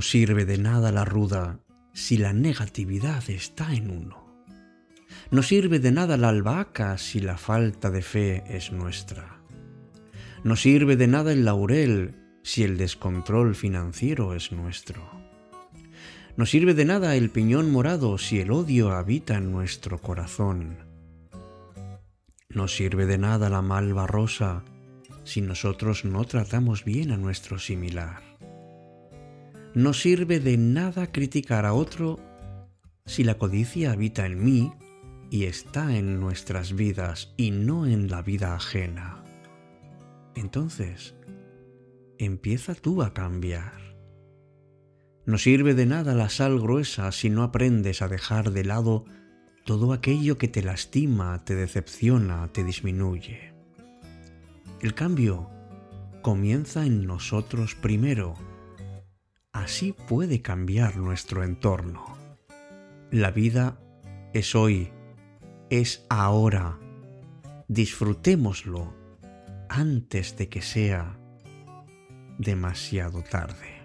Sirve de nada la ruda si la negatividad está en uno. No sirve de nada la albahaca si la falta de fe es nuestra. No sirve de nada el laurel si el descontrol financiero es nuestro. No sirve de nada el piñón morado si el odio habita en nuestro corazón. No sirve de nada la malva rosa si nosotros no tratamos bien a nuestro similar. No sirve de nada criticar a otro si la codicia habita en mí y está en nuestras vidas y no en la vida ajena. Entonces, empieza tú a cambiar. No sirve de nada la sal gruesa si no aprendes a dejar de lado todo aquello que te lastima, te decepciona, te disminuye. El cambio comienza en nosotros primero. Así puede cambiar nuestro entorno. La vida es hoy, es ahora. Disfrutémoslo antes de que sea demasiado tarde.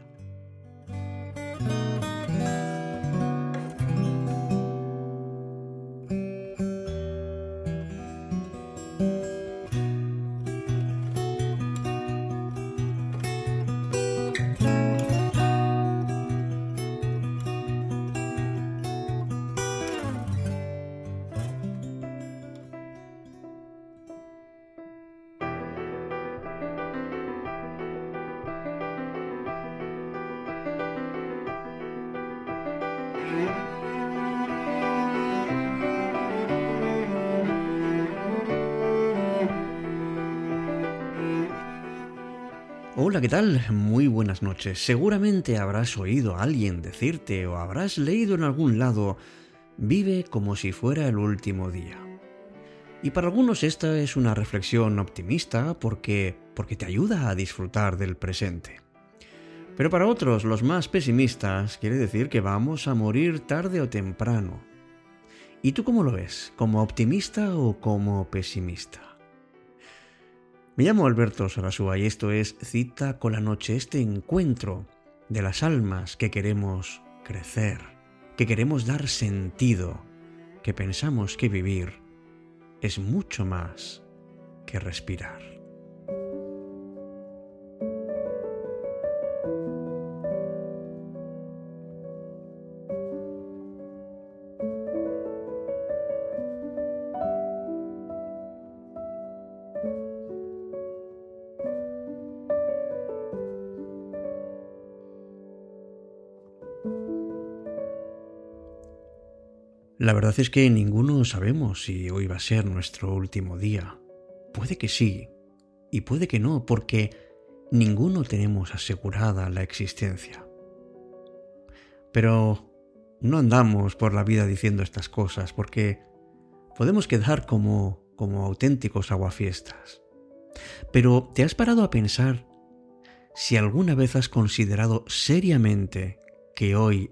Hola, ¿qué tal? Muy buenas noches. Seguramente habrás oído a alguien decirte o habrás leído en algún lado, vive como si fuera el último día. Y para algunos esta es una reflexión optimista porque, porque te ayuda a disfrutar del presente. Pero para otros, los más pesimistas, quiere decir que vamos a morir tarde o temprano. ¿Y tú cómo lo ves? ¿Como optimista o como pesimista? Me llamo Alberto Sarasúa y esto es Cita con la Noche, este encuentro de las almas que queremos crecer, que queremos dar sentido, que pensamos que vivir es mucho más que respirar. La verdad es que ninguno sabemos si hoy va a ser nuestro último día. Puede que sí y puede que no, porque ninguno tenemos asegurada la existencia. Pero no andamos por la vida diciendo estas cosas, porque podemos quedar como, como auténticos aguafiestas. Pero ¿te has parado a pensar si alguna vez has considerado seriamente que hoy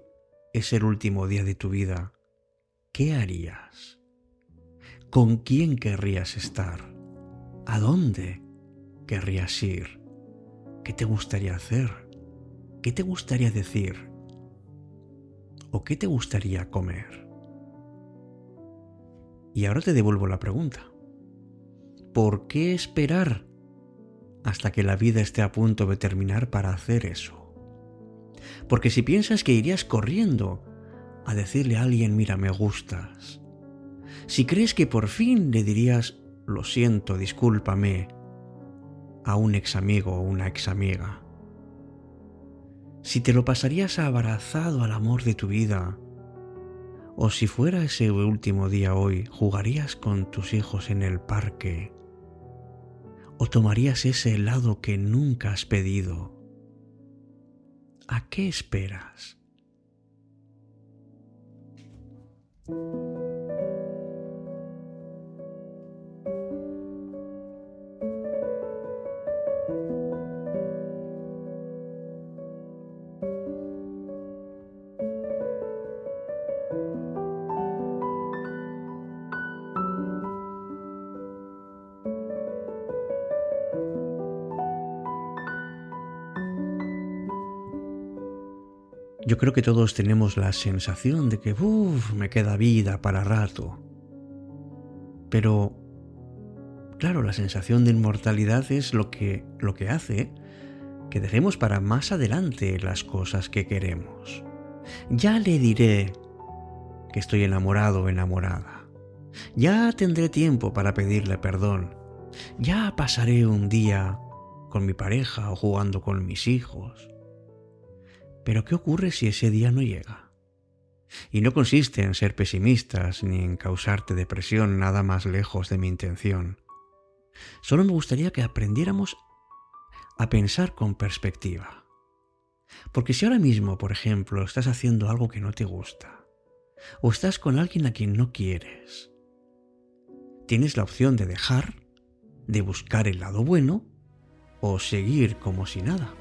es el último día de tu vida ¿qué harías? ¿Con quién querrías estar? ¿A dónde querrías ir? ¿Qué te gustaría hacer? ¿Qué te gustaría decir? ¿O qué te gustaría comer? Y ahora te devuelvo la pregunta. ¿Por qué esperar hasta que la vida esté a punto de terminar para hacer eso? Porque si piensas que irías corriendo a decirle a alguien, mira, me gustas. Si crees que por fin le dirías, lo siento, discúlpame, a un ex amigo o una ex amiga. Si te lo pasarías abrazado al amor de tu vida, o si fuera ese último día hoy, jugarías con tus hijos en el parque, o tomarías ese helado que nunca has pedido. ¿A qué esperas? Thank you. Yo creo que todos tenemos la sensación de que, uff, me queda vida para rato. Pero, claro, la sensación de inmortalidad es lo que, lo que hace que dejemos para más adelante las cosas que queremos. Ya le diré que estoy enamorado o enamorada. Ya tendré tiempo para pedirle perdón. Ya pasaré un día con mi pareja o jugando con mis hijos. Pero ¿qué ocurre si ese día no llega? Y no consiste en ser pesimistas ni en causarte depresión nada más lejos de mi intención. Solo me gustaría que aprendiéramos a pensar con perspectiva. Porque si ahora mismo, por ejemplo, estás haciendo algo que no te gusta, o estás con alguien a quien no quieres, tienes la opción de dejar, de buscar el lado bueno, o seguir como si nada.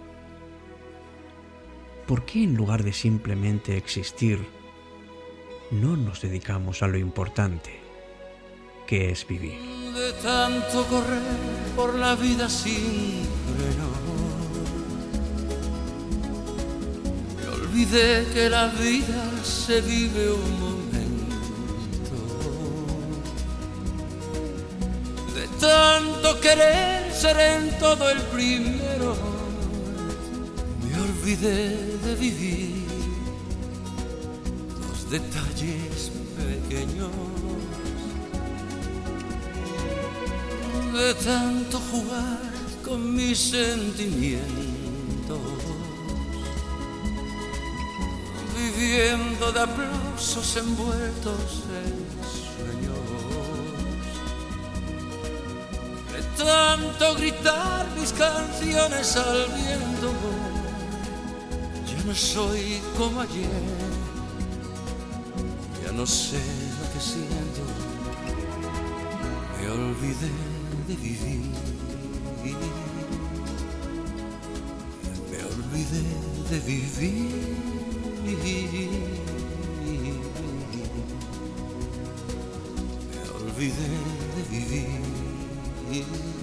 ¿Por qué en lugar de simplemente existir, no nos dedicamos a lo importante, que es vivir? De tanto correr por la vida sin freno, me olvidé que la vida se vive un momento. De tanto querer ser en todo el primero, me olvidé de vivir los detalles pequeños. De tanto jugar con mis sentimientos, viviendo de aplausos envueltos en sueños, de tanto gritar mis canciones al viento no soy como ayer, ya no sé lo que siento, me olvidé de vivir, me olvidé de vivir. Me olvidé de vivir.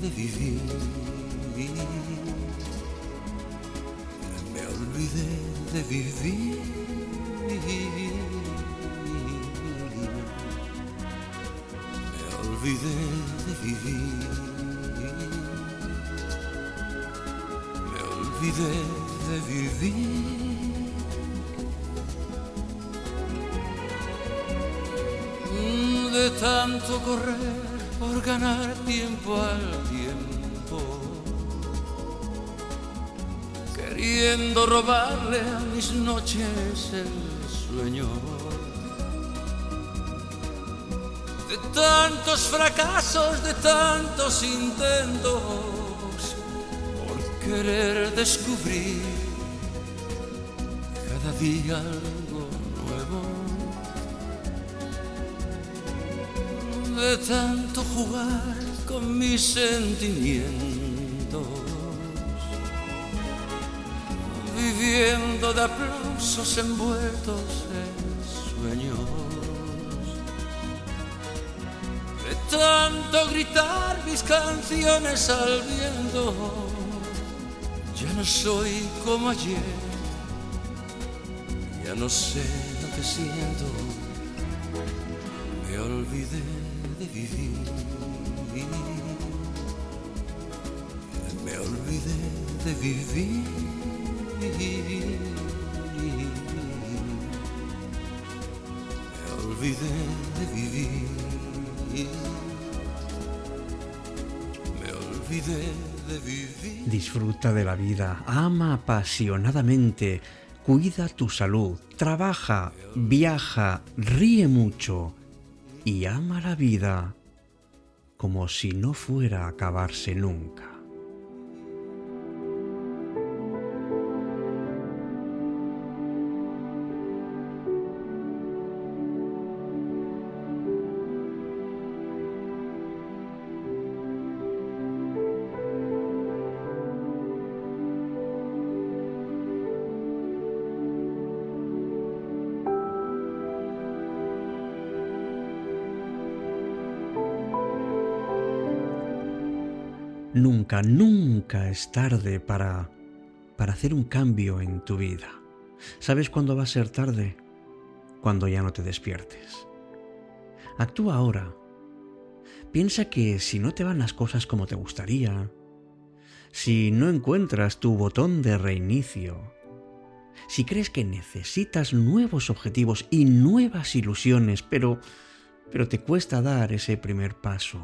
de vivir. Me olvidé de vivir. Me olvidé de vivir. Me olvidé de vivir. De tanto correr por ganar tiempo al tiempo, queriendo robarle a mis noches el sueño. De tantos fracasos, de tantos intentos, por querer descubrir cada día de tanto jugar con mis sentimientos, viviendo de aplausos envueltos en sueños, de tanto gritar mis canciones al viento, ya no soy como ayer, ya no sé lo que siento. Olvidé de vivir. Me olvidé de vivir. Me olvidé de vivir. Me olvidé de vivir. Disfruta de la vida, ama apasionadamente, cuida tu salud, trabaja, viaja, ríe mucho y ama la vida como si no fuera a acabarse nunca. Nunca, nunca es tarde para para hacer un cambio en tu vida. ¿Sabes cuándo va a ser tarde? Cuando ya no te despiertes. Actúa ahora. Piensa que si no te van las cosas como te gustaría, si no encuentras tu botón de reinicio, si crees que necesitas nuevos objetivos y nuevas ilusiones, pero pero te cuesta dar ese primer paso,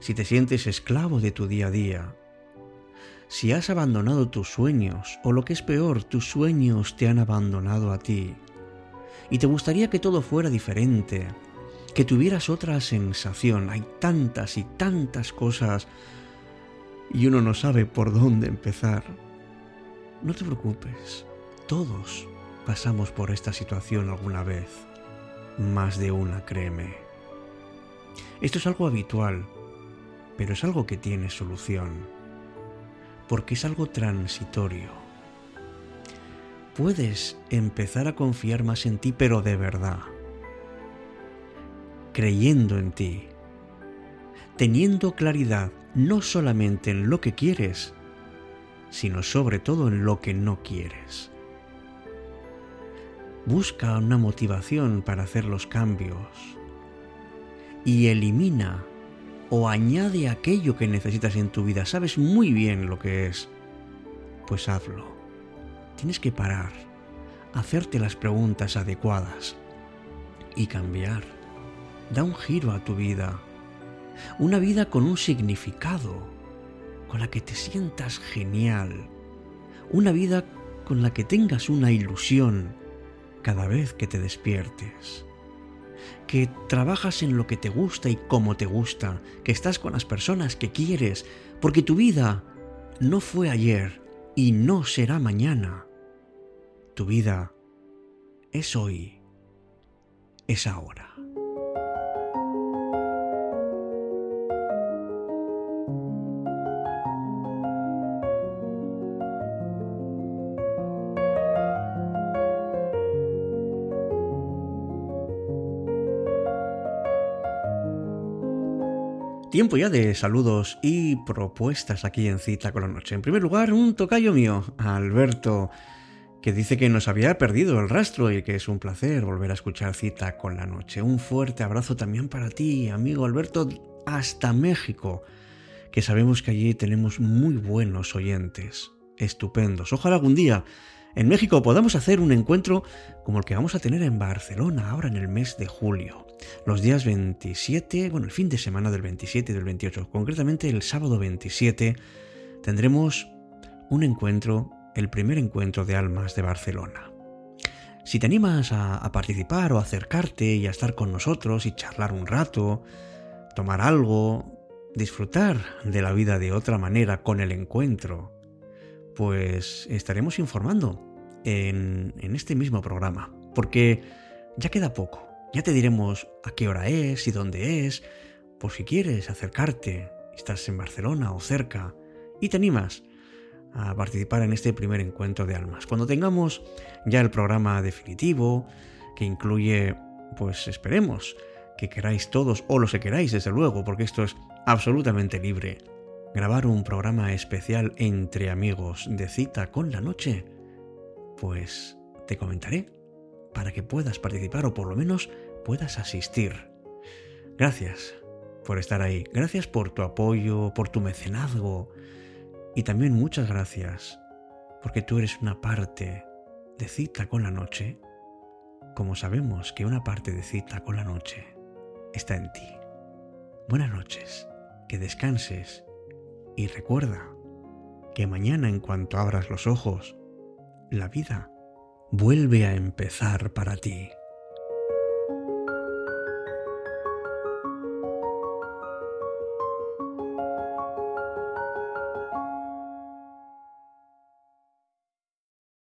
si te sientes esclavo de tu día a día, si has abandonado tus sueños, o lo que es peor, tus sueños te han abandonado a ti, y te gustaría que todo fuera diferente, que tuvieras otra sensación, hay tantas y tantas cosas, y uno no sabe por dónde empezar. No te preocupes, todos pasamos por esta situación alguna vez, más de una, créeme. Esto es algo habitual, pero es algo que tiene solución, porque es algo transitorio. Puedes empezar a confiar más en ti, pero de verdad, creyendo en ti, teniendo claridad no solamente en lo que quieres, sino sobre todo en lo que no quieres. Busca una motivación para hacer los cambios y elimina o añade aquello que necesitas en tu vida. Sabes muy bien lo que es. Pues hazlo. Tienes que parar, hacerte las preguntas adecuadas y cambiar. Da un giro a tu vida. Una vida con un significado, con la que te sientas genial. Una vida con la que tengas una ilusión cada vez que te despiertes que trabajas en lo que te gusta y cómo te gusta, que estás con las personas que quieres, porque tu vida no fue ayer y no será mañana. Tu vida es hoy, es ahora. Tiempo ya de saludos y propuestas aquí en Cita con la Noche. En primer lugar, un tocayo mío, Alberto, que dice que nos había perdido el rastro y que es un placer volver a escuchar Cita con la Noche. Un fuerte abrazo también para ti, amigo Alberto, hasta México, que sabemos que allí tenemos muy buenos oyentes, estupendos. Ojalá algún día en México podamos hacer un encuentro como el que vamos a tener en Barcelona ahora en el mes de julio. Los días 27, bueno, el fin de semana del 27 y del 28, concretamente el sábado 27, tendremos un encuentro, el primer encuentro de almas de Barcelona. Si te animas a, participar o acercarte y a estar con nosotros y charlar un rato, tomar algo, disfrutar de la vida de otra manera con el encuentro, pues estaremos informando en, este mismo programa, porque ya queda poco. Ya te diremos a qué hora es y dónde es, por si quieres acercarte, estás en Barcelona o cerca, y te animas a participar en este primer encuentro de almas. Cuando tengamos ya el programa definitivo, que incluye, pues esperemos, que queráis todos, o lo que queráis desde luego, porque esto es absolutamente libre, grabar un programa especial entre amigos de cita con la noche, pues te comentaré para que puedas participar o por lo menos puedas asistir. Gracias por estar ahí. Gracias por tu apoyo, por tu mecenazgo. Y también muchas gracias porque tú eres una parte de cita con la noche, como sabemos que una parte de cita con la noche está en ti. Buenas noches, que descanses y recuerda que mañana en cuanto abras los ojos, la vida vuelve a empezar para ti.